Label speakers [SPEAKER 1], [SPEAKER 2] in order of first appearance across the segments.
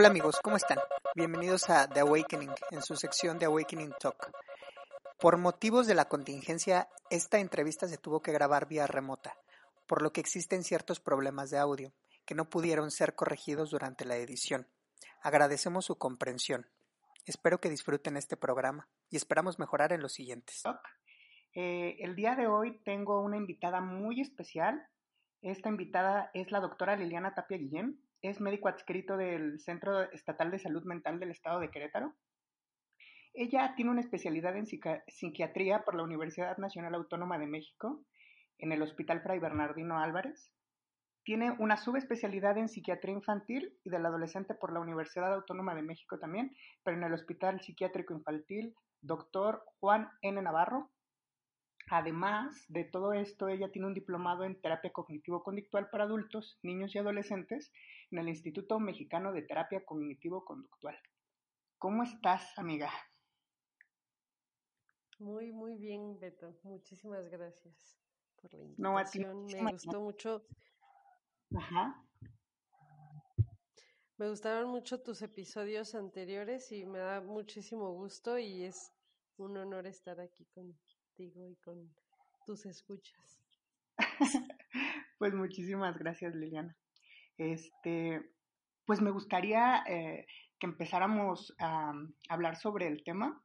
[SPEAKER 1] Hola amigos, ¿cómo están? Bienvenidos a The Awakening en su sección de Awakening Talk. Por motivos de la contingencia, esta entrevista se tuvo que grabar vía remota, por lo que existen ciertos problemas de audio que no pudieron ser corregidos durante la edición. Agradecemos su comprensión. Espero que disfruten este programa y esperamos mejorar en los siguientes.
[SPEAKER 2] Eh, el día de hoy tengo una invitada muy especial. Esta invitada es la doctora Liliana Tapia Guillén. Es médico adscrito del Centro Estatal de Salud Mental del Estado de Querétaro. Ella tiene una especialidad en psiquiatría por la Universidad Nacional Autónoma de México en el Hospital Fray Bernardino Álvarez. Tiene una subespecialidad en psiquiatría infantil y del adolescente por la Universidad Autónoma de México también, pero en el Hospital Psiquiátrico Infantil Dr. Juan N. Navarro. Además de todo esto, ella tiene un diplomado en terapia cognitivo-conductual para adultos, niños y adolescentes en el Instituto Mexicano de Terapia Cognitivo-Conductual. ¿Cómo estás, amiga?
[SPEAKER 3] Muy, muy bien, Beto. Muchísimas gracias por la invitación. Me gustó mucho Ajá. Me gustaron mucho tus episodios anteriores y me da muchísimo gusto y es un honor estar aquí contigo y con tus escuchas.
[SPEAKER 2] pues muchísimas gracias, Liliana. Este, pues me gustaría eh, que empezáramos a hablar sobre el tema.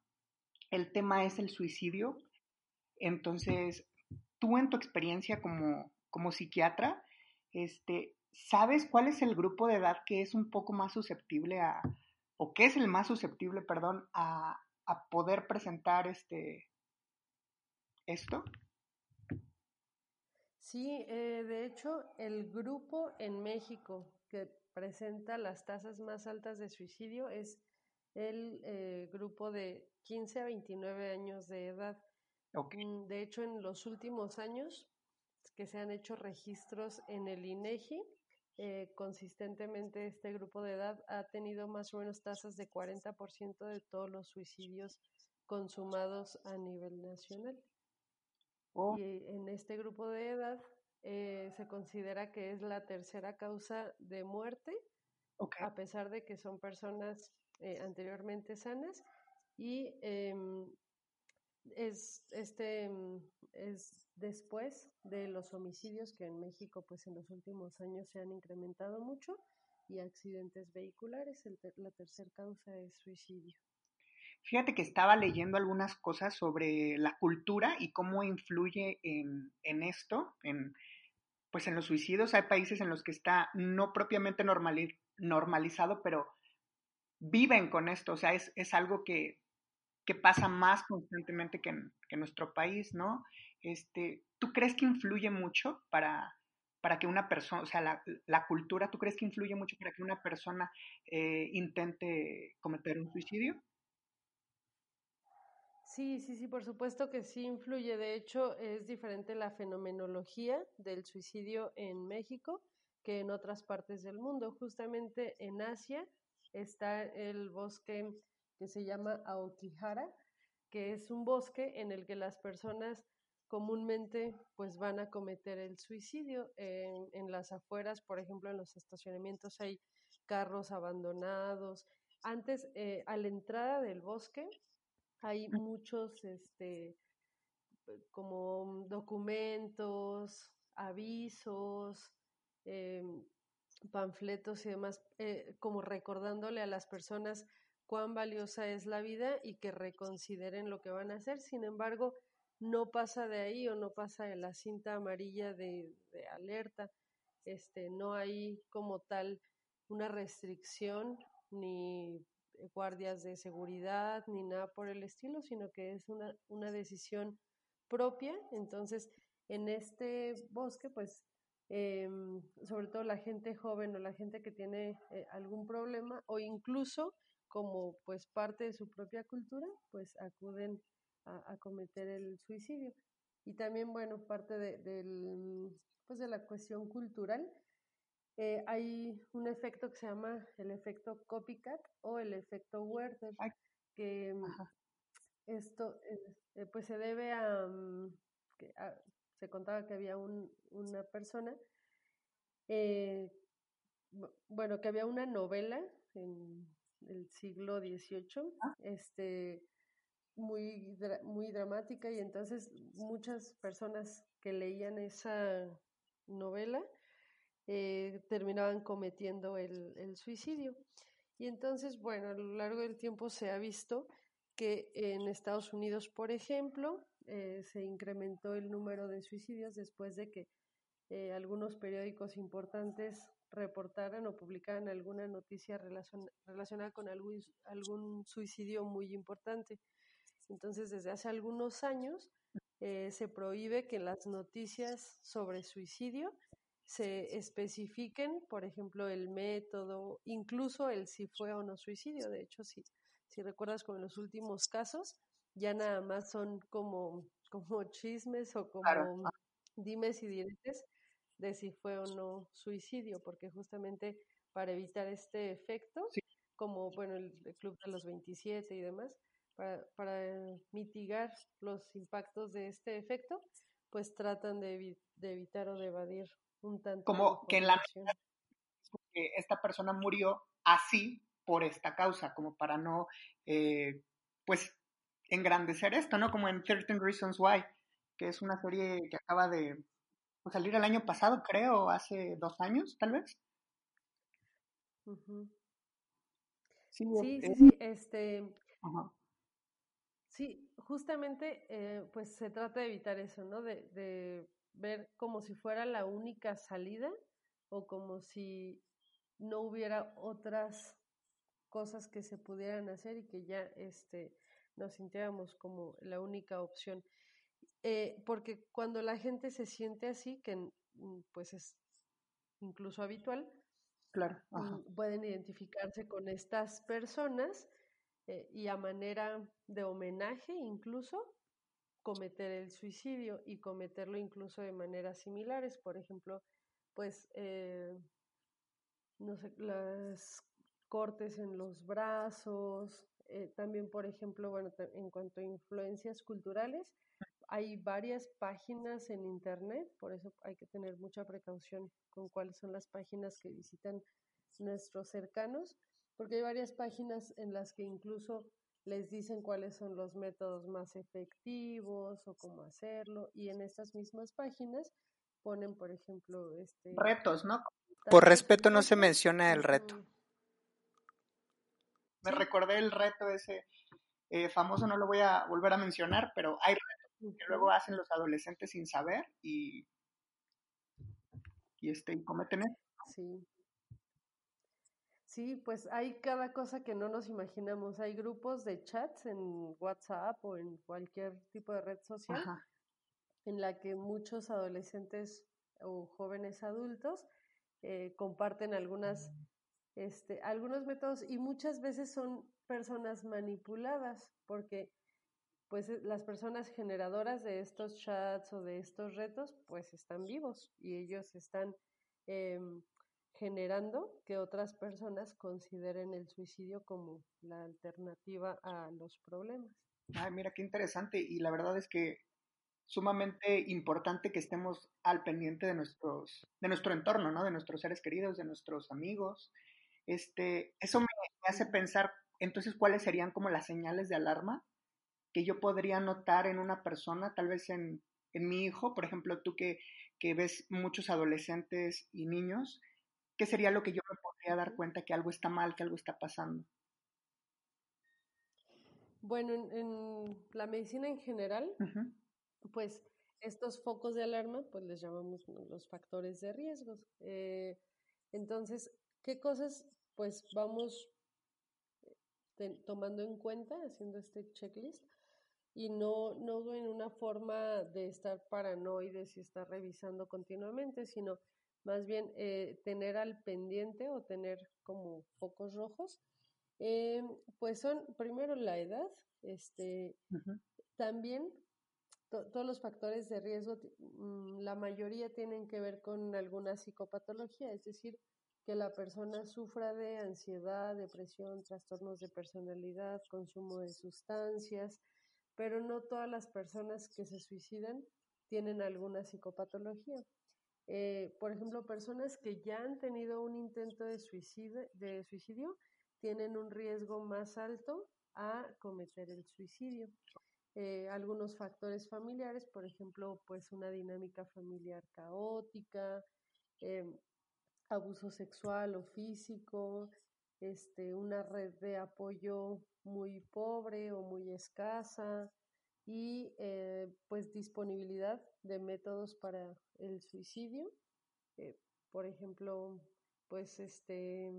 [SPEAKER 2] El tema es el suicidio. Entonces, tú en tu experiencia como, como psiquiatra, este, ¿sabes cuál es el grupo de edad que es un poco más susceptible a, o qué es el más susceptible, perdón, a, a poder presentar este, esto?
[SPEAKER 3] Sí, eh, de hecho, el grupo en México que presenta las tasas más altas de suicidio es el eh, grupo de 15 a 29 años de edad. Mm, de hecho, en los últimos años que se han hecho registros en el INEGI. Eh, consistentemente este grupo de edad ha tenido más o menos tasas de 40% de todos los suicidios consumados a nivel nacional. Oh. Y en este grupo de edad eh, se considera que es la tercera causa de muerte, a pesar de que son personas eh, anteriormente sanas. Y em, es, este, mm, es después de los homicidios que en México pues en los últimos años se han incrementado mucho y accidentes vehiculares, la tercera causa es suicidio.
[SPEAKER 2] Fíjate que estaba leyendo algunas cosas sobre la cultura y cómo influye en, en esto, en, pues en los suicidios. Hay países en los que está no propiamente normalizado, pero viven con esto. O sea, es, es algo que que pasa más constantemente que en, nuestro país, ¿no? Este, ¿Tú crees que influye mucho para, para que una persona, o sea, la, cultura, ¿tú crees que influye mucho para que una persona eh, intente cometer un suicidio?
[SPEAKER 3] Sí, sí, sí, por supuesto que sí influye. De hecho, es diferente la fenomenología del suicidio en México que en otras partes del mundo. Justamente en Asia está el bosque que se llama Aokihara, que es un bosque en el que las personas comúnmente pues van a cometer el suicidio. En, las afueras, por ejemplo, en los estacionamientos hay carros abandonados. Antes, eh, a la entrada del bosque, hay muchos, este, como documentos, avisos, em, panfletos y demás, eh, como recordándole a las personas cuán valiosa es la vida y que reconsideren lo que van a hacer. Sin embargo, no pasa de ahí o no pasa de la cinta amarilla de, alerta. Este, no hay como tal una restricción ni guardias de seguridad ni nada por el estilo, sino que es una, una decisión propia. Entonces, en este bosque, pues, em, sobre todo la gente joven o la gente que tiene eh, algún problema o incluso como pues parte de su propia cultura, pues acuden a, cometer el suicidio. Y también, bueno, parte de, del, pues de la cuestión cultural, eh, hay un efecto que se llama el efecto copycat o el efecto Werther, que mm, esto eh, pues se debe a, mm, que se contaba que había un, una persona, eh, bueno, que había una novela en el siglo XVIII, ah. este, muy, muy dramática y entonces muchas personas que leían esa novela eh, terminaban cometiendo el, suicidio. Y entonces, bueno, a lo largo del tiempo se ha visto que en Estados Unidos, por ejemplo, eh, se incrementó el número de suicidios después de que eh, algunos periódicos importantes reportaran o publicaran alguna noticia relacionada con algún, suicidio muy importante. Entonces, desde hace algunos años se prohíbe que las noticias sobre suicidio se especifiquen, por ejemplo, el método, incluso el si fue o no suicidio. De hecho, si, si recuerdas con los últimos casos, ya nada más son como, como chismes o como dimes y diretes de si fue o no suicidio, porque justamente para evitar este efecto, como bueno, el, Club de los 27 y demás, para, para, mitigar los impactos de este efecto, pues tratan de, de evitar o de evadir un tanto.
[SPEAKER 2] Como que en la esta persona murió así por esta causa, como para no, eh, pues, engrandecer esto, ¿no? Como en 13 Reasons Why, que es una serie que acaba de salir el año pasado, creo, hace dos años, tal vez.
[SPEAKER 3] Sí, sí, sí, este... Sí, justamente, eh, pues se trata de evitar eso, ¿no? De, de ver como si fuera la única salida o como si no hubiera otras cosas que se pudieran hacer y que ya este, nos sintiéramos como la única opción. Eh, porque cuando la gente se siente así, que pues es incluso habitual,
[SPEAKER 2] claro,
[SPEAKER 3] mm, pueden identificarse con estas personas eh, y a manera de homenaje incluso cometer el suicidio y cometerlo incluso de maneras similares. Por ejemplo, pues, eh, no sé, las cortes en los brazos, eh, también, por ejemplo, bueno, en cuanto a influencias culturales, hay varias páginas en Internet, por eso hay que tener mucha precaución con cuáles son las páginas que visitan nuestros cercanos, porque hay varias páginas en las que incluso les dicen cuáles son los métodos más efectivos o cómo hacerlo, y en estas mismas páginas ponen, por ejemplo, este...
[SPEAKER 2] Retos, ¿no?
[SPEAKER 1] Por respeto no se menciona el reto
[SPEAKER 2] me recordé el reto ese eh, famoso, no lo voy a volver a mencionar, pero hay retos que luego hacen los adolescentes sin saber y, y, este, y cometen eso.
[SPEAKER 3] Sí. Sí, pues hay cada cosa que no nos imaginamos. Hay grupos de chats en WhatsApp o en cualquier tipo de red social en la que muchos adolescentes o jóvenes adultos eh, comparten algunas este, algunos métodos y muchas veces son personas manipuladas porque pues eh, las personas generadoras de estos chats o de estos retos pues están vivos y ellos están em, generando que otras personas consideren el suicidio como la alternativa a los problemas.
[SPEAKER 2] Ay, mira qué interesante y la verdad es que sumamente importante que estemos al pendiente de nuestros de nuestro entorno, ¿no? De nuestros seres queridos, de nuestros amigos, este, eso me, hace pensar, entonces, cuáles serían como las señales de alarma que yo podría notar en una persona, tal vez en, en mi hijo, por ejemplo, tú que, que, ves muchos adolescentes y niños, ¿qué sería lo que yo me podría dar cuenta que algo está mal, que algo está pasando?
[SPEAKER 3] Bueno, en, la medicina en general, pues estos focos de alarma, pues les llamamos los factores de riesgos. Eh, entonces, ¿Qué cosas pues vamos eh, tomando en cuenta haciendo este checklist? Y no, no en una forma de estar paranoides y estar revisando continuamente, sino más bien eh, tener al pendiente o tener como focos rojos, eh, pues son primero la edad, este, también todos los factores de riesgo, mm, la mayoría tienen que ver con alguna psicopatología, es decir, que la persona sufra de ansiedad, depresión, trastornos de personalidad, consumo de sustancias, pero no todas las personas que se suicidan tienen alguna psicopatología. Eh, por ejemplo, personas que ya han tenido un intento de suicidio, de suicidio tienen un riesgo más alto a cometer el suicidio. Eh, algunos factores familiares, por ejemplo, pues una dinámica familiar caótica, em, abuso sexual o físico, este, una red de apoyo muy pobre o muy escasa y eh, pues disponibilidad de métodos para el suicidio, eh, por ejemplo, pues este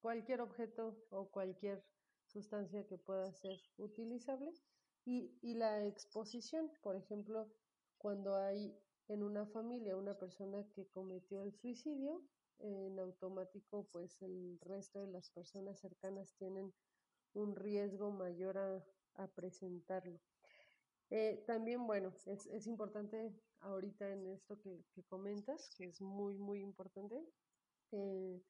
[SPEAKER 3] cualquier objeto o cualquier sustancia que pueda ser utilizable y, y la exposición, por ejemplo, cuando hay en una familia una persona que cometió el suicidio, en automático pues el resto de las personas cercanas tienen un riesgo mayor a, presentarlo. Eh, también, bueno, es, es, importante ahorita en esto que, que, comentas, que es muy, muy importante, eh,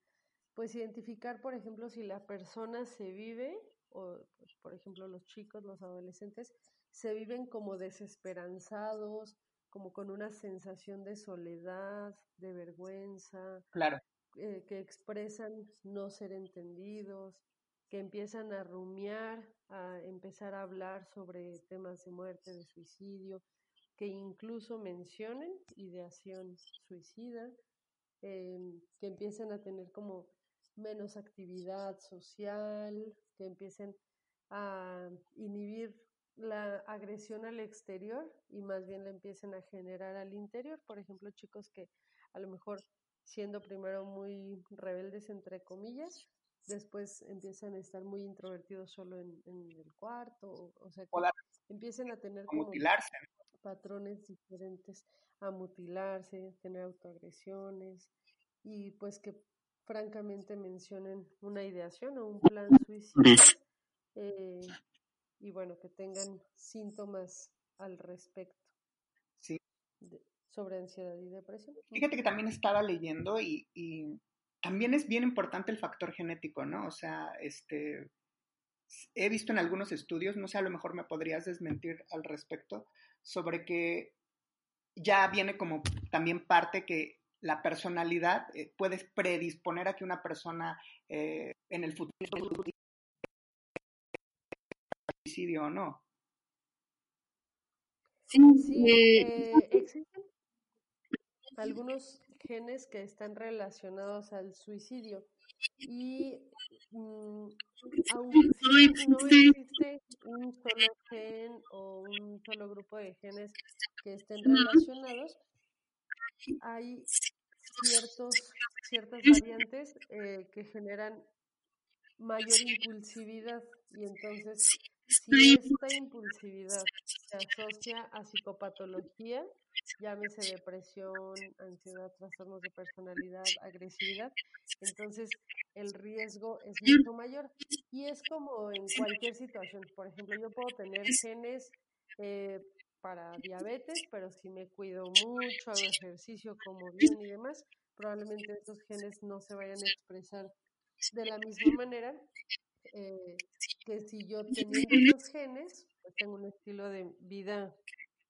[SPEAKER 3] pues identificar, por ejemplo, si la persona se vive, o pues, por ejemplo los chicos, los adolescentes, se viven como desesperanzados, como con una sensación de soledad, de vergüenza,
[SPEAKER 2] claro.
[SPEAKER 3] Eh, que expresan no ser entendidos, que empiezan a rumiar, a empezar a hablar sobre temas de muerte, de suicidio, que incluso mencionen ideación suicida, em, que empiecen a tener como menos actividad social, que empiecen a inhibir la agresión al exterior y más bien la empiecen a generar al interior. Por ejemplo, chicos que a lo mejor siendo primero muy rebeldes entre comillas, después empiezan a estar muy introvertidos solo en, el cuarto, o, sea, que empiecen a tener como patrones diferentes, a mutilarse, tener autoagresiones y pues que francamente mencionen una ideación o un plan suicida eh, y bueno, que tengan síntomas al respecto.
[SPEAKER 2] Sí.
[SPEAKER 3] sobre ansiedad y depresión.
[SPEAKER 2] Fíjate que también estaba leyendo y, y también es bien importante el factor genético, ¿no? O sea, este, he visto en algunos estudios, no sé, a lo mejor me podrías desmentir al respecto, sobre que ya viene como también parte que la personalidad eh, puedes predisponer a que una persona eh, en el futuro suicidio o no.
[SPEAKER 3] Sí, sí eh, existen algunos genes que están relacionados al suicidio. Y mm, aunque no existe un solo gen o un solo grupo de genes que estén relacionados, hay ciertos, ciertas variantes eh, que generan mayor impulsividad y entonces si esta impulsividad se asocia a psicopatología, llámese depresión, ansiedad, trastornos de personalidad, agresividad, entonces el riesgo es mucho mayor. Y es como en cualquier situación. Por ejemplo, yo puedo tener genes eh, para diabetes, pero si me cuido mucho, hago ejercicio, como bien y demás, probablemente estos genes no se vayan a expresar de la misma manera eh, que si yo teniendo esos genes, tengo un estilo de vida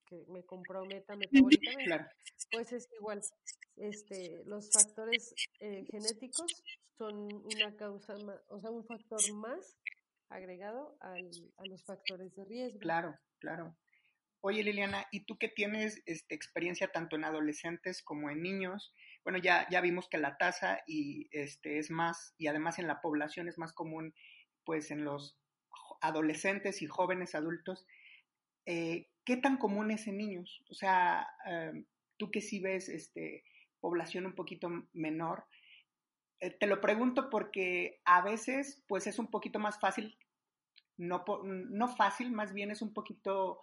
[SPEAKER 3] que me comprometa metabólicamente, pues es igual. Este, los factores eh, genéticos son una causa, o sea, un factor más agregado al, a los factores de riesgo.
[SPEAKER 2] Claro, claro. Oye, Liliana, ¿y tú que tienes este, experiencia tanto en adolescentes como en niños? Bueno, ya, ya vimos que la tasa y, este, es más, y además en la población es más común, pues en los adolescentes y jóvenes adultos. Eh, ¿Qué tan común es en niños? O sea, em, tú que sí ves este, población un poquito menor, eh, te lo pregunto porque a veces, pues es un poquito más fácil, no, no fácil, más bien es un poquito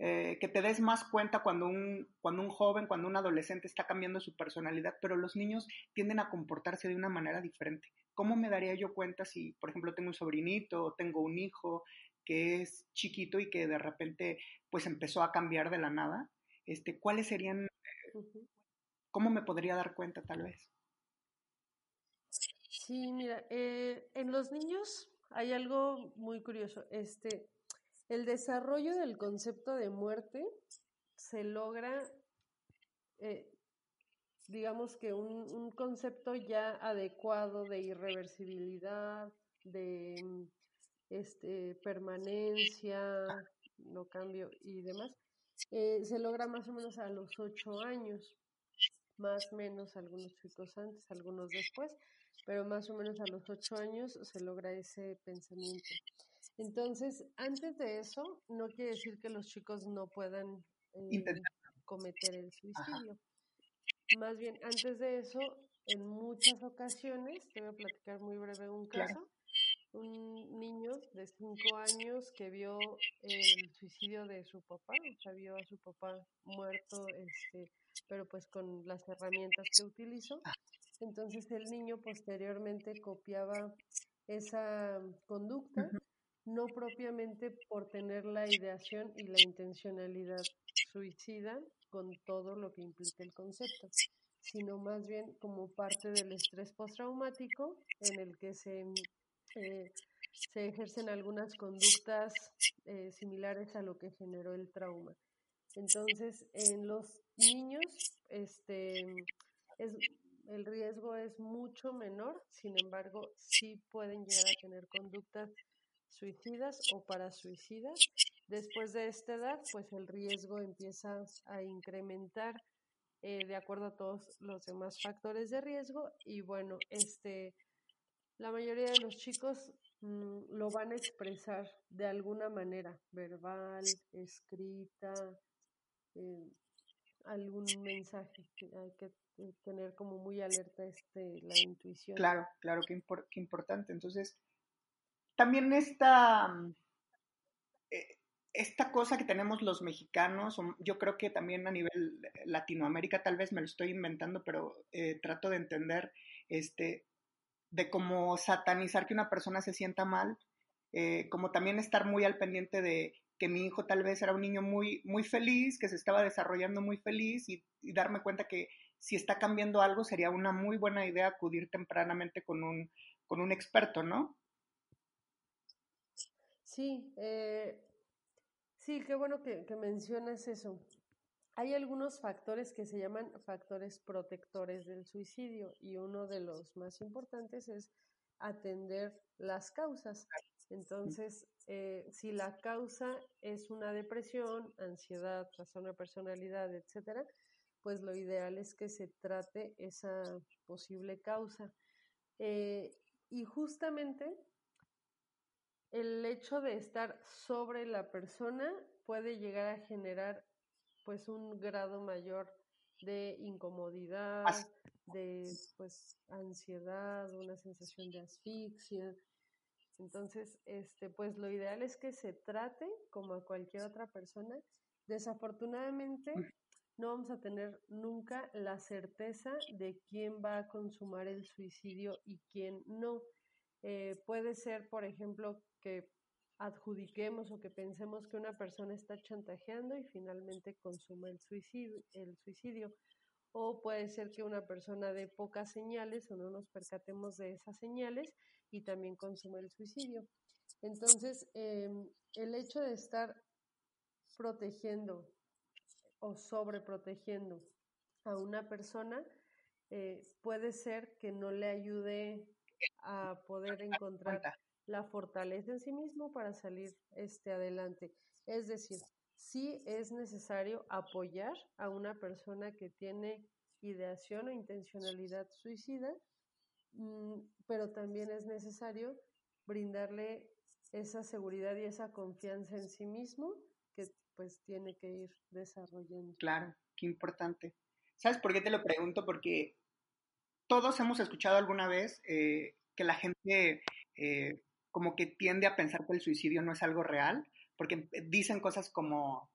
[SPEAKER 2] eh, que te des más cuenta cuando un, cuando un joven, cuando un adolescente está cambiando su personalidad, pero los niños tienden a comportarse de una manera diferente. ¿Cómo me daría yo cuenta si, por ejemplo, tengo un sobrinito o tengo un hijo que es chiquito y que de repente pues empezó a cambiar de la nada? Este, ¿Cuáles serían, cómo me podría dar cuenta tal vez?
[SPEAKER 3] Sí, mira, eh, en los niños hay algo muy curioso. Este, el desarrollo del concepto de muerte se logra, eh, digamos que un, concepto ya adecuado de irreversibilidad, de este, permanencia, no cambio y demás, eh, se logra más o menos a los ocho años, más o menos algunos chicos antes, algunos después, pero más o menos a los ocho años se logra ese pensamiento. Entonces, antes de eso, no quiere decir que los chicos no puedan eh, cometer el suicidio. Más bien, antes de eso, en muchas ocasiones, te voy a platicar muy breve un caso, un niño de cinco años que vio el suicidio de su papá, o sea, vio a su papá muerto, este, pero pues con las herramientas que utilizó. Entonces el niño posteriormente copiaba esa conducta, no propiamente por tener la ideación y la intencionalidad suicida con todo lo que implica el concepto, sino más bien como parte del estrés postraumático en el que se eh, se ejercen algunas conductas eh, similares a lo que generó el trauma. Entonces, en los niños, este, es, el riesgo es mucho menor, sin embargo, sí pueden llegar a tener conductas suicidas o para suicidas. Después de esta edad, pues el riesgo empieza a incrementar eh, de acuerdo a todos los demás factores de riesgo y bueno, este la mayoría de los chicos mm, lo van a expresar de alguna manera, verbal, escrita, eh, algún mensaje. Hay que tener como muy alerta este, la intuición.
[SPEAKER 2] Claro, claro, qué importante. Entonces, también esta, mm, eh, esta cosa que tenemos los mexicanos, yo creo que también a nivel Latinoamérica, tal vez me lo estoy inventando, pero trato de entender, este, de cómo satanizar que una persona se sienta mal, eh, como también estar muy al pendiente de que mi hijo tal vez era un niño muy, muy feliz, que se estaba desarrollando muy feliz y, darme cuenta que si está cambiando algo sería una muy buena idea acudir tempranamente con un, con un experto, ¿no?
[SPEAKER 3] Sí, eh, sí, qué bueno que, mencionas eso. Hay algunos factores que se llaman factores protectores del suicidio y uno de los más importantes es atender las causas. Entonces, eh, si la causa es una depresión, ansiedad, trastorno de personalidad, etcétera, pues lo ideal es que se trate esa posible causa. Eh, y justamente el hecho de estar sobre la persona puede llegar a generar pues un grado mayor de incomodidad, de pues ansiedad, una sensación de asfixia. Entonces, este, pues lo ideal es que se trate como a cualquier otra persona. Desafortunadamente, no vamos a tener nunca la certeza de quién va a consumar el suicidio y quién no. Eh, puede ser, por ejemplo, que adjudiquemos o que pensemos que una persona está chantajeando y finalmente consuma el suicidio, el suicidio. O puede ser que una persona dé pocas señales o no nos percatemos de esas señales y también consuma el suicidio. Entonces, em, el hecho de estar protegiendo o sobreprotegiendo a una persona eh, puede ser que no le ayude a poder encontrar la fortaleza en sí mismo para salir este, adelante. Es decir, sí es necesario apoyar a una persona que tiene ideación o intencionalidad suicida, mm, pero también es necesario brindarle esa seguridad y esa confianza en sí mismo que pues tiene que ir desarrollando.
[SPEAKER 2] Claro, qué importante. ¿Sabes por qué te lo pregunto? Porque todos hemos escuchado alguna vez eh, que la gente eh, como que tiende a pensar que el suicidio no es algo real, porque dicen cosas como,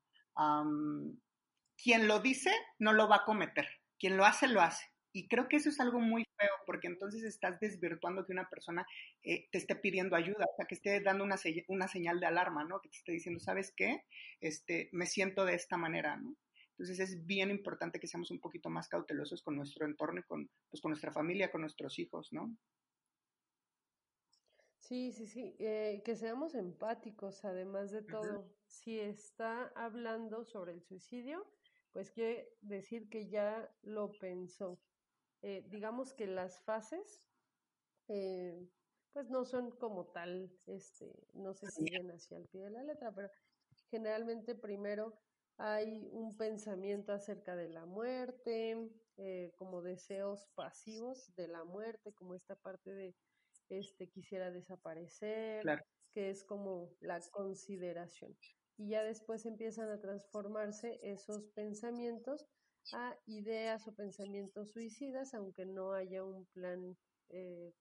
[SPEAKER 2] quien lo dice no lo va a cometer, quien lo hace, lo hace. Y creo que eso es algo muy feo, porque entonces estás desvirtuando que una persona eh, te esté pidiendo ayuda, o sea, que esté dando una, una señal de alarma, ¿no? Que te esté diciendo, ¿sabes qué? Este, me siento de esta manera, ¿no? Entonces es bien importante que seamos un poquito más cautelosos con nuestro entorno y con, pues, con nuestra familia, con nuestros hijos, ¿no?
[SPEAKER 3] Sí, sí, sí, eh, que seamos empáticos, además de todo. Si está hablando sobre el suicidio, pues quiere decir que ya lo pensó. Eh, digamos que las fases, eh, pues no son como tal, este, no se siguen hacia el pie de la letra, pero generalmente primero hay un pensamiento acerca de la muerte, eh, como deseos pasivos de la muerte, como esta parte de este quisiera desaparecer, que es como la consideración. Y ya después empiezan a transformarse esos pensamientos a ideas o pensamientos suicidas, aunque no haya un plan, eh,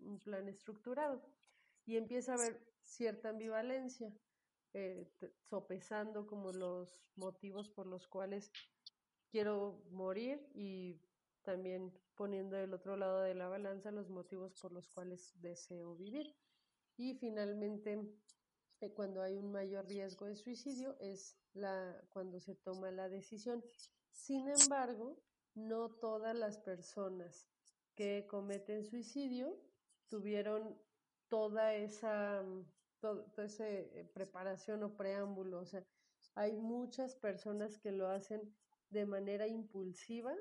[SPEAKER 3] un plan estructurado. Y empieza a haber cierta ambivalencia, eh, sopesando como los motivos por los cuales quiero morir y también poniendo del otro lado de la balanza los motivos por los cuales deseo vivir. Y finalmente, eh, cuando hay un mayor riesgo de suicidio es la, cuando se toma la decisión. Sin embargo, no todas las personas que cometen suicidio tuvieron toda esa, toda esa eh, preparación o preámbulo. O sea, hay muchas personas que lo hacen de manera impulsiva,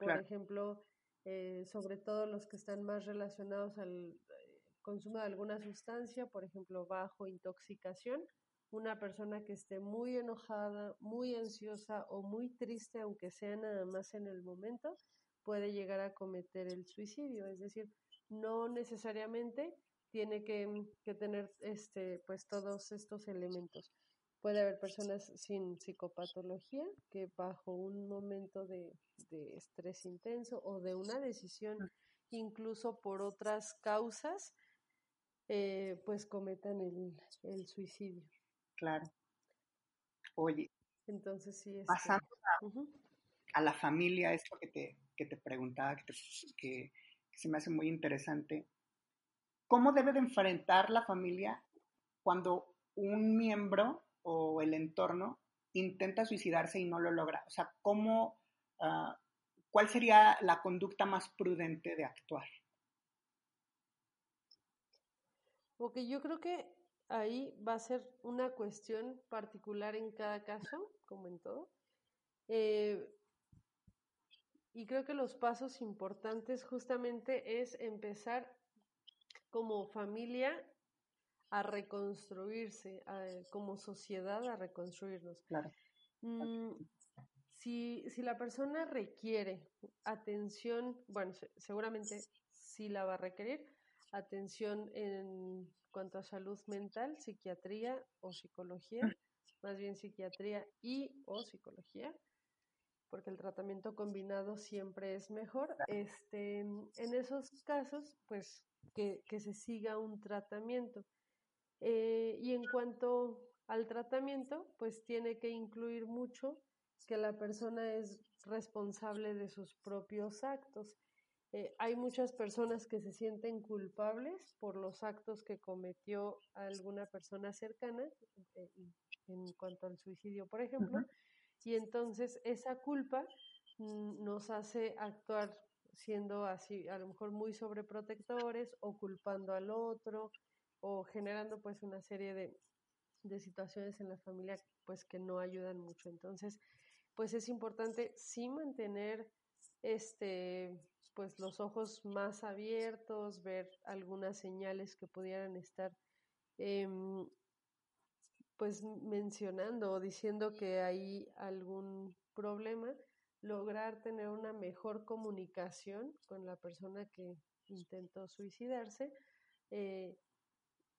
[SPEAKER 3] por ejemplo, eh, sobre todo los que están más relacionados al eh, consumo de alguna sustancia, por ejemplo, bajo intoxicación, una persona que esté muy enojada, muy ansiosa o muy triste, aunque sea nada más en el momento, puede llegar a cometer el suicidio. Es decir, no necesariamente tiene que, que tener este, pues todos estos elementos. Puede haber personas sin psicopatología que bajo un momento de, estrés intenso o de una decisión incluso por otras causas, eh, pues cometan el, suicidio.
[SPEAKER 2] Claro. Oye.
[SPEAKER 3] Entonces sí.
[SPEAKER 2] es. Este, pasando a, la familia, esto que te, que te preguntaba, que, que se me hace muy interesante. ¿Cómo debe de enfrentar la familia cuando un miembro o el entorno intenta suicidarse y no lo logra? O sea, ¿cómo, ah, ¿cuál sería la conducta más prudente de actuar?
[SPEAKER 3] Ok, yo creo que ahí va a ser una cuestión particular en cada caso, como en todo. Eh, y creo que los pasos importantes justamente es empezar como familia a reconstruirse, como sociedad a reconstruirnos.
[SPEAKER 2] Claro.
[SPEAKER 3] Mm, si, si, la persona requiere atención, bueno, seguramente sí la va a requerir, atención en cuanto a salud mental, psiquiatría o psicología, más bien psiquiatría y o psicología, porque el tratamiento combinado siempre es mejor. Este, en esos casos, pues que, que se siga un tratamiento. Eh, y en cuanto al tratamiento, pues tiene que incluir mucho que la persona es responsable de sus propios actos. Eh, hay muchas personas que se sienten culpables por los actos que cometió alguna persona cercana, eh, en cuanto al suicidio, por ejemplo, y entonces esa culpa mm, nos hace actuar siendo así, a lo mejor muy sobreprotectores o culpando al otro o generando pues una serie de, de situaciones en la familia pues que no ayudan mucho. Entonces, pues es importante sí mantener este pues los ojos más abiertos, ver algunas señales que pudieran estar em, pues mencionando o diciendo que hay algún problema, lograr tener una mejor comunicación con la persona que intentó suicidarse, eh,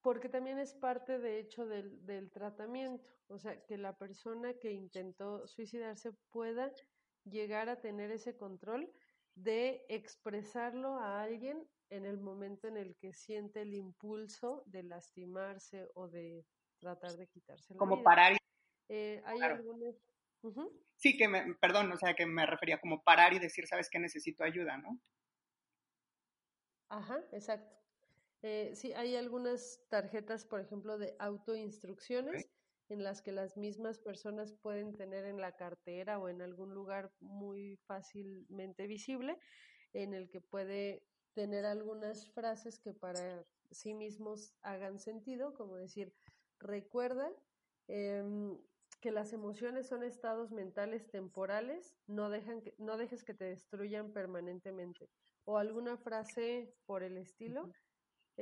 [SPEAKER 3] porque también es parte de hecho del, del, tratamiento, o sea, que la persona que intentó suicidarse pueda llegar a tener ese control de expresarlo a alguien en el momento en el que siente el impulso de lastimarse o de tratar de quitarse la
[SPEAKER 2] Como parar y...
[SPEAKER 3] Eh, hay algunos...
[SPEAKER 2] Sí, que me, perdón, o sea, que me refería como parar y decir, sabes que necesito ayuda, ¿no?
[SPEAKER 3] Ajá, exacto. Eh, sí, hay algunas tarjetas, por ejemplo, de autoinstrucciones en las que las mismas personas pueden tener en la cartera o en algún lugar muy fácilmente visible, en el que puede tener algunas frases que para sí mismos hagan sentido, como decir, recuerda em, que las emociones son estados mentales temporales, no, dejan que, no dejes que te destruyan permanentemente. O alguna frase por el estilo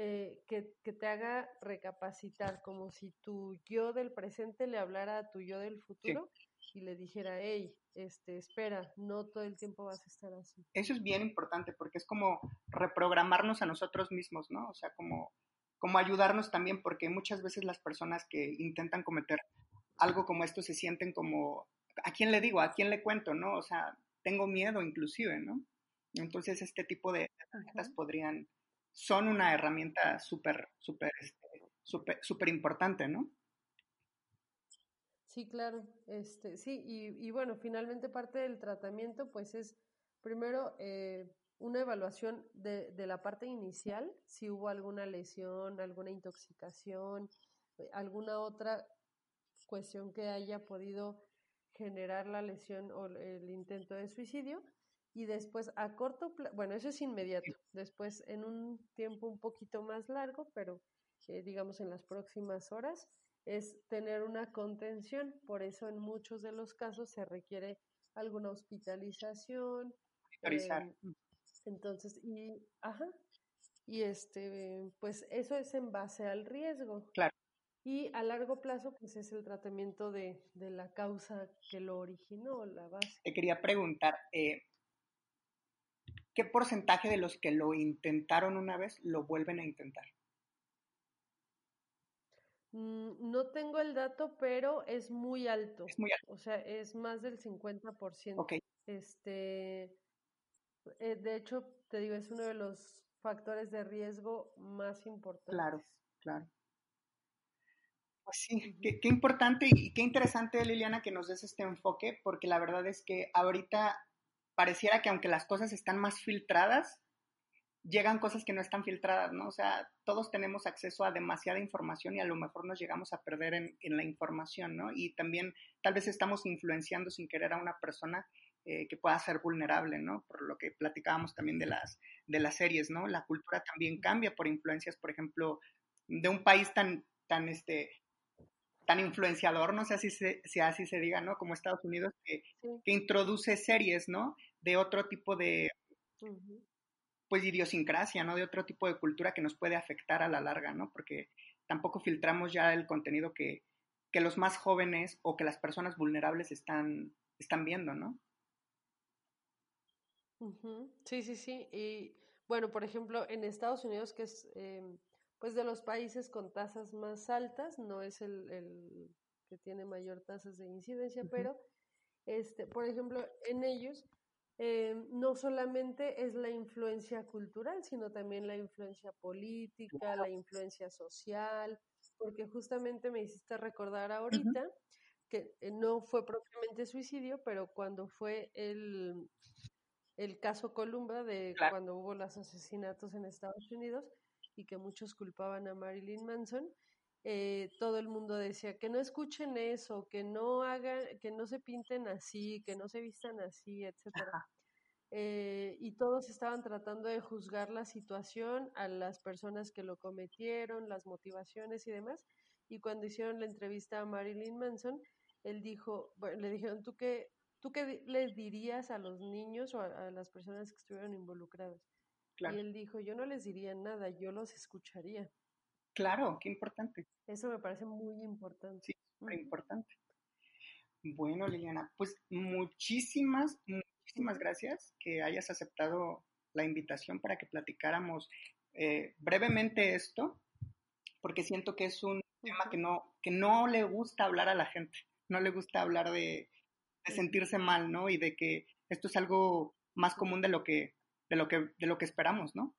[SPEAKER 3] eh, que, que, te haga recapacitar, como si tu yo del presente le hablara a tu yo del futuro y le dijera, hey, este, espera, no todo el tiempo vas a estar así.
[SPEAKER 2] Eso es bien importante porque es como reprogramarnos a nosotros mismos, ¿no? O sea, como, como ayudarnos también porque muchas veces las personas que intentan cometer algo como esto se sienten como, ¿a quién le digo? ¿A quién le cuento? ¿No? O sea, tengo miedo inclusive, ¿no? Entonces este tipo de herramientas podrían, son una herramienta súper, súper, este, súper, súper importante, ¿no?
[SPEAKER 3] Sí, claro. Este, sí, y, bueno, finalmente parte del tratamiento, pues es primero eh, una evaluación de, de, la parte inicial, si hubo alguna lesión, alguna intoxicación, eh, alguna otra cuestión que haya podido generar la lesión o el intento de suicidio. Y después a corto plazo, bueno, eso es inmediato. Después en un tiempo un poquito más largo, pero eh, digamos en las próximas horas, es tener una contención. Por eso en muchos de los casos se requiere alguna hospitalización.
[SPEAKER 2] Eh,
[SPEAKER 3] entonces, y, ajá, y este, pues eso es en base al riesgo.
[SPEAKER 2] Claro.
[SPEAKER 3] Y a largo plazo, pues es el tratamiento de, de la causa que lo originó, la base.
[SPEAKER 2] Te quería preguntar, eh, ¿qué porcentaje de los que lo intentaron una vez lo vuelven a intentar?
[SPEAKER 3] Mm, no tengo el dato, pero es muy alto.
[SPEAKER 2] Es muy alto.
[SPEAKER 3] O sea, es más del 50%.
[SPEAKER 2] Ok.
[SPEAKER 3] Este, eh, de hecho, te digo, es uno de los factores de riesgo más importantes.
[SPEAKER 2] Claro, claro. Pues sí, qué, qué, importante y qué interesante, Liliana, que nos des este enfoque, porque la verdad es que ahorita pareciera que aunque las cosas están más filtradas, llegan cosas que no están filtradas, ¿no? O sea, todos tenemos acceso a demasiada información y a lo mejor nos llegamos a perder en, en la información, ¿no? Y también tal vez estamos influenciando sin querer a una persona eh, que pueda ser vulnerable, ¿no? Por lo que platicábamos también de las, de las series, ¿no? La cultura también cambia por influencias, por ejemplo, de un país tan, tan, este, tan influenciador, no sé si, se, si así se diga, ¿no? Como Estados Unidos, que, sí. que introduce series, ¿no? De otro tipo de, uh -huh pues idiosincrasia, ¿no? De otro tipo de cultura que nos puede afectar a la larga, ¿no? Porque tampoco filtramos ya el contenido que, que los más jóvenes o que las personas vulnerables están, están viendo, ¿no?
[SPEAKER 3] Uh -huh. Sí, sí, sí. Y bueno, por ejemplo, en Estados Unidos, que es eh, pues de los países con tasas más altas, no es el, el que tiene mayor tasas de incidencia, uh -huh. pero este, por ejemplo, en ellos eh, no solamente es la influencia cultural, sino también la influencia política, la influencia social, porque justamente me hiciste recordar ahorita uh -huh. que eh, no fue propiamente suicidio, pero cuando fue el, el caso Columba de claro. cuando hubo los asesinatos en Estados Unidos y que muchos culpaban a Marilyn Manson, eh, todo el mundo decía que no escuchen eso, que no hagan, que no se pinten así, que no se vistan así, etcétera. Eh, y todos estaban tratando de juzgar la situación a las personas que lo cometieron, las motivaciones y demás. Y cuando hicieron la entrevista a Marilyn Manson, él dijo, bueno, le dijeron, ¿tú qué, ¿tú qué les dirías a los niños o a, a las personas que estuvieron involucradas? Claro. Y él dijo, yo no les diría nada, yo los escucharía.
[SPEAKER 2] Claro, qué importante.
[SPEAKER 3] Eso me parece muy importante.
[SPEAKER 2] Sí, muy importante. Bueno, Liliana, pues muchísimas, muchísimas gracias que hayas aceptado la invitación para que platicáramos eh, brevemente esto, porque siento que es un tema que no, que no le gusta hablar a la gente, no le gusta hablar de, de sentirse mal, ¿no? Y de que esto es algo más común de lo que, de lo que, de lo que esperamos, ¿no?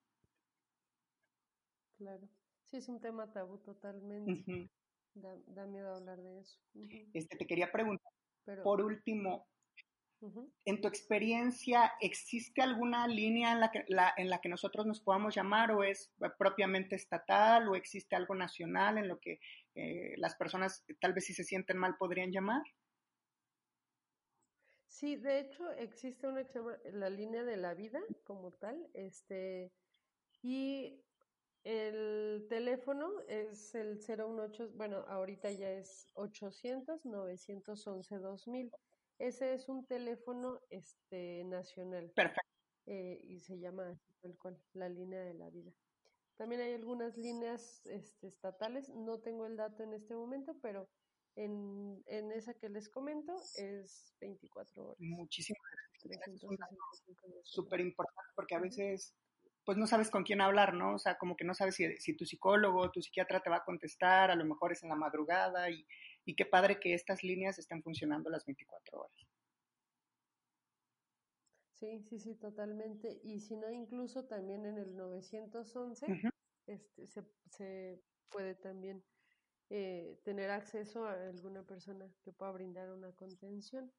[SPEAKER 3] Claro. Sí, es un tema tabú totalmente. Uh -huh. da, da, miedo hablar de eso. Uh -huh.
[SPEAKER 2] este, te quería preguntar, Pero, por último, uh -huh. en tu experiencia, ¿existe alguna línea en la, que, la, en la que nosotros nos podamos llamar o es propiamente estatal o existe algo nacional en lo que eh, las personas tal vez si se sienten mal podrían llamar?
[SPEAKER 3] Sí, de hecho existe una que se llama la línea de la vida como tal, este Y el teléfono es el 018, bueno, ahorita ya es 800 911 2000. Ese es un teléfono este nacional.
[SPEAKER 2] Perfecto.
[SPEAKER 3] Eh, y se llama tal cual, la línea de la vida. También hay algunas líneas este, estatales, no tengo el dato en este momento, pero en, en esa que les comento es 24 horas.
[SPEAKER 2] Muchísimas gracias. Súper importante porque a veces pues no sabes con quién hablar, ¿no? O sea, como que no sabes si, si tu psicólogo tu psiquiatra te va a contestar, a lo mejor es en la madrugada y, y qué padre que estas líneas estén funcionando las 24 horas.
[SPEAKER 3] Sí, sí, sí, totalmente. Y si no, incluso también en el 911 este, se, se, puede también eh, tener acceso a alguna persona que pueda brindar una contención.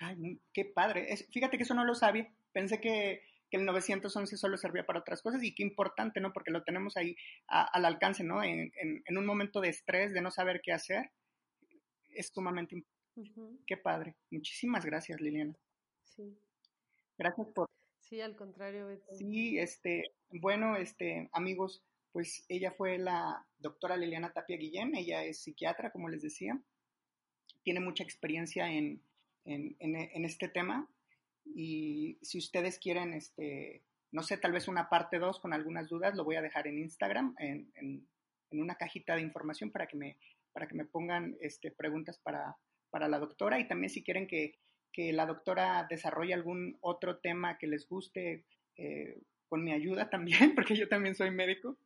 [SPEAKER 2] Ay, qué padre. Es, fíjate que eso no lo sabía. Pensé que, que, el 911 solo servía para otras cosas y qué importante, ¿no? Porque lo tenemos ahí a, al alcance, ¿no? En, en, en, un momento de estrés, de no saber qué hacer, es sumamente importante. Uh -huh. Qué padre. Muchísimas gracias, Liliana.
[SPEAKER 3] Sí.
[SPEAKER 2] Gracias por...
[SPEAKER 3] Sí, al contrario, Beto.
[SPEAKER 2] Sí, este, bueno, este, amigos, pues ella fue la doctora Liliana Tapia Guillén, ella es psiquiatra, como les decía, tiene mucha experiencia en, en, en, en este tema y si ustedes quieren, este, no sé, tal vez una parte 2 con algunas dudas, lo voy a dejar en Instagram, en, en, en, una cajita de información para que me, para que me pongan este, preguntas para, para la doctora. Y también si quieren que que la doctora desarrolle algún otro tema que les guste eh, con mi ayuda también, porque yo también soy médico,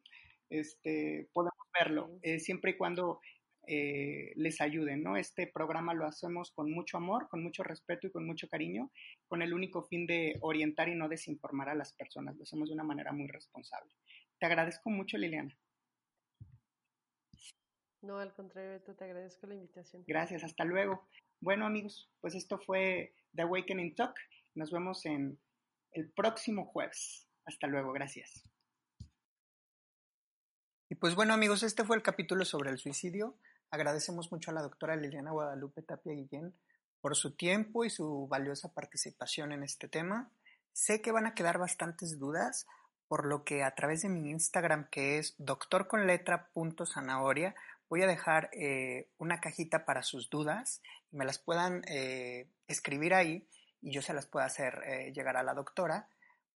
[SPEAKER 2] este, podemos verlo, eh, siempre y cuando eh, les ayuden, ¿no? Este programa lo hacemos con mucho amor, con mucho respeto y con mucho cariño, con el único fin de orientar y no desinformar a las personas. Lo hacemos de una manera muy responsable. Te agradezco mucho, Liliana.
[SPEAKER 3] No, al contrario, Beto, te agradezco la invitación.
[SPEAKER 2] Gracias, hasta luego. Bueno amigos, pues esto fue The Awakening Talk. Nos vemos en el próximo jueves. Hasta luego, gracias.
[SPEAKER 1] Y pues bueno amigos, este fue el capítulo sobre el suicidio. Agradecemos mucho a la doctora Liliana Guadalupe Tapia Guillén por su tiempo y su valiosa participación en este tema. Sé que van a quedar bastantes dudas, por lo que a través de mi Instagram, que es doctorconletra.zanahoria, voy a dejar eh, una cajita para sus dudas me las puedan eh, escribir ahí y yo se las pueda hacer eh, llegar a la doctora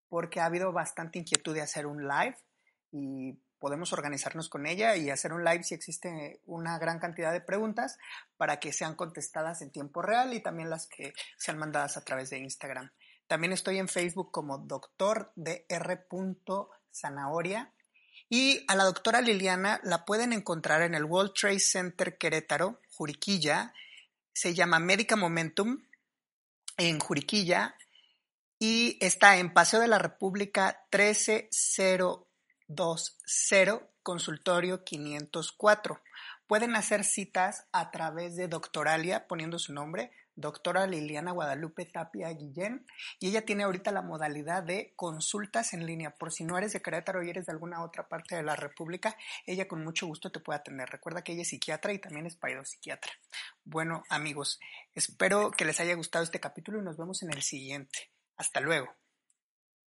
[SPEAKER 1] porque ha habido bastante inquietud de hacer un live y podemos organizarnos con ella y hacer un live si existe una gran cantidad de preguntas para que sean contestadas en tiempo real y también las que sean mandadas a través de Instagram. También estoy en Facebook como doctor Zanahoria y a la doctora Liliana la pueden encontrar en el World Trade Center Querétaro, Juriquilla. Se llama Médica Momentum en Juriquilla y está en Paseo de la República 13020, consultorio 504. Pueden hacer citas a través de Doctoralia poniendo su nombre, doctora Liliana Guadalupe Tapia Guillén, y ella tiene ahorita la modalidad de consultas en línea. Por si no eres de Querétaro y eres de alguna otra parte de la República, ella con mucho gusto te puede atender. Recuerda que ella es psiquiatra y también es psiquiatra. Bueno, amigos, espero que les haya gustado este capítulo y nos vemos en el siguiente. Hasta luego.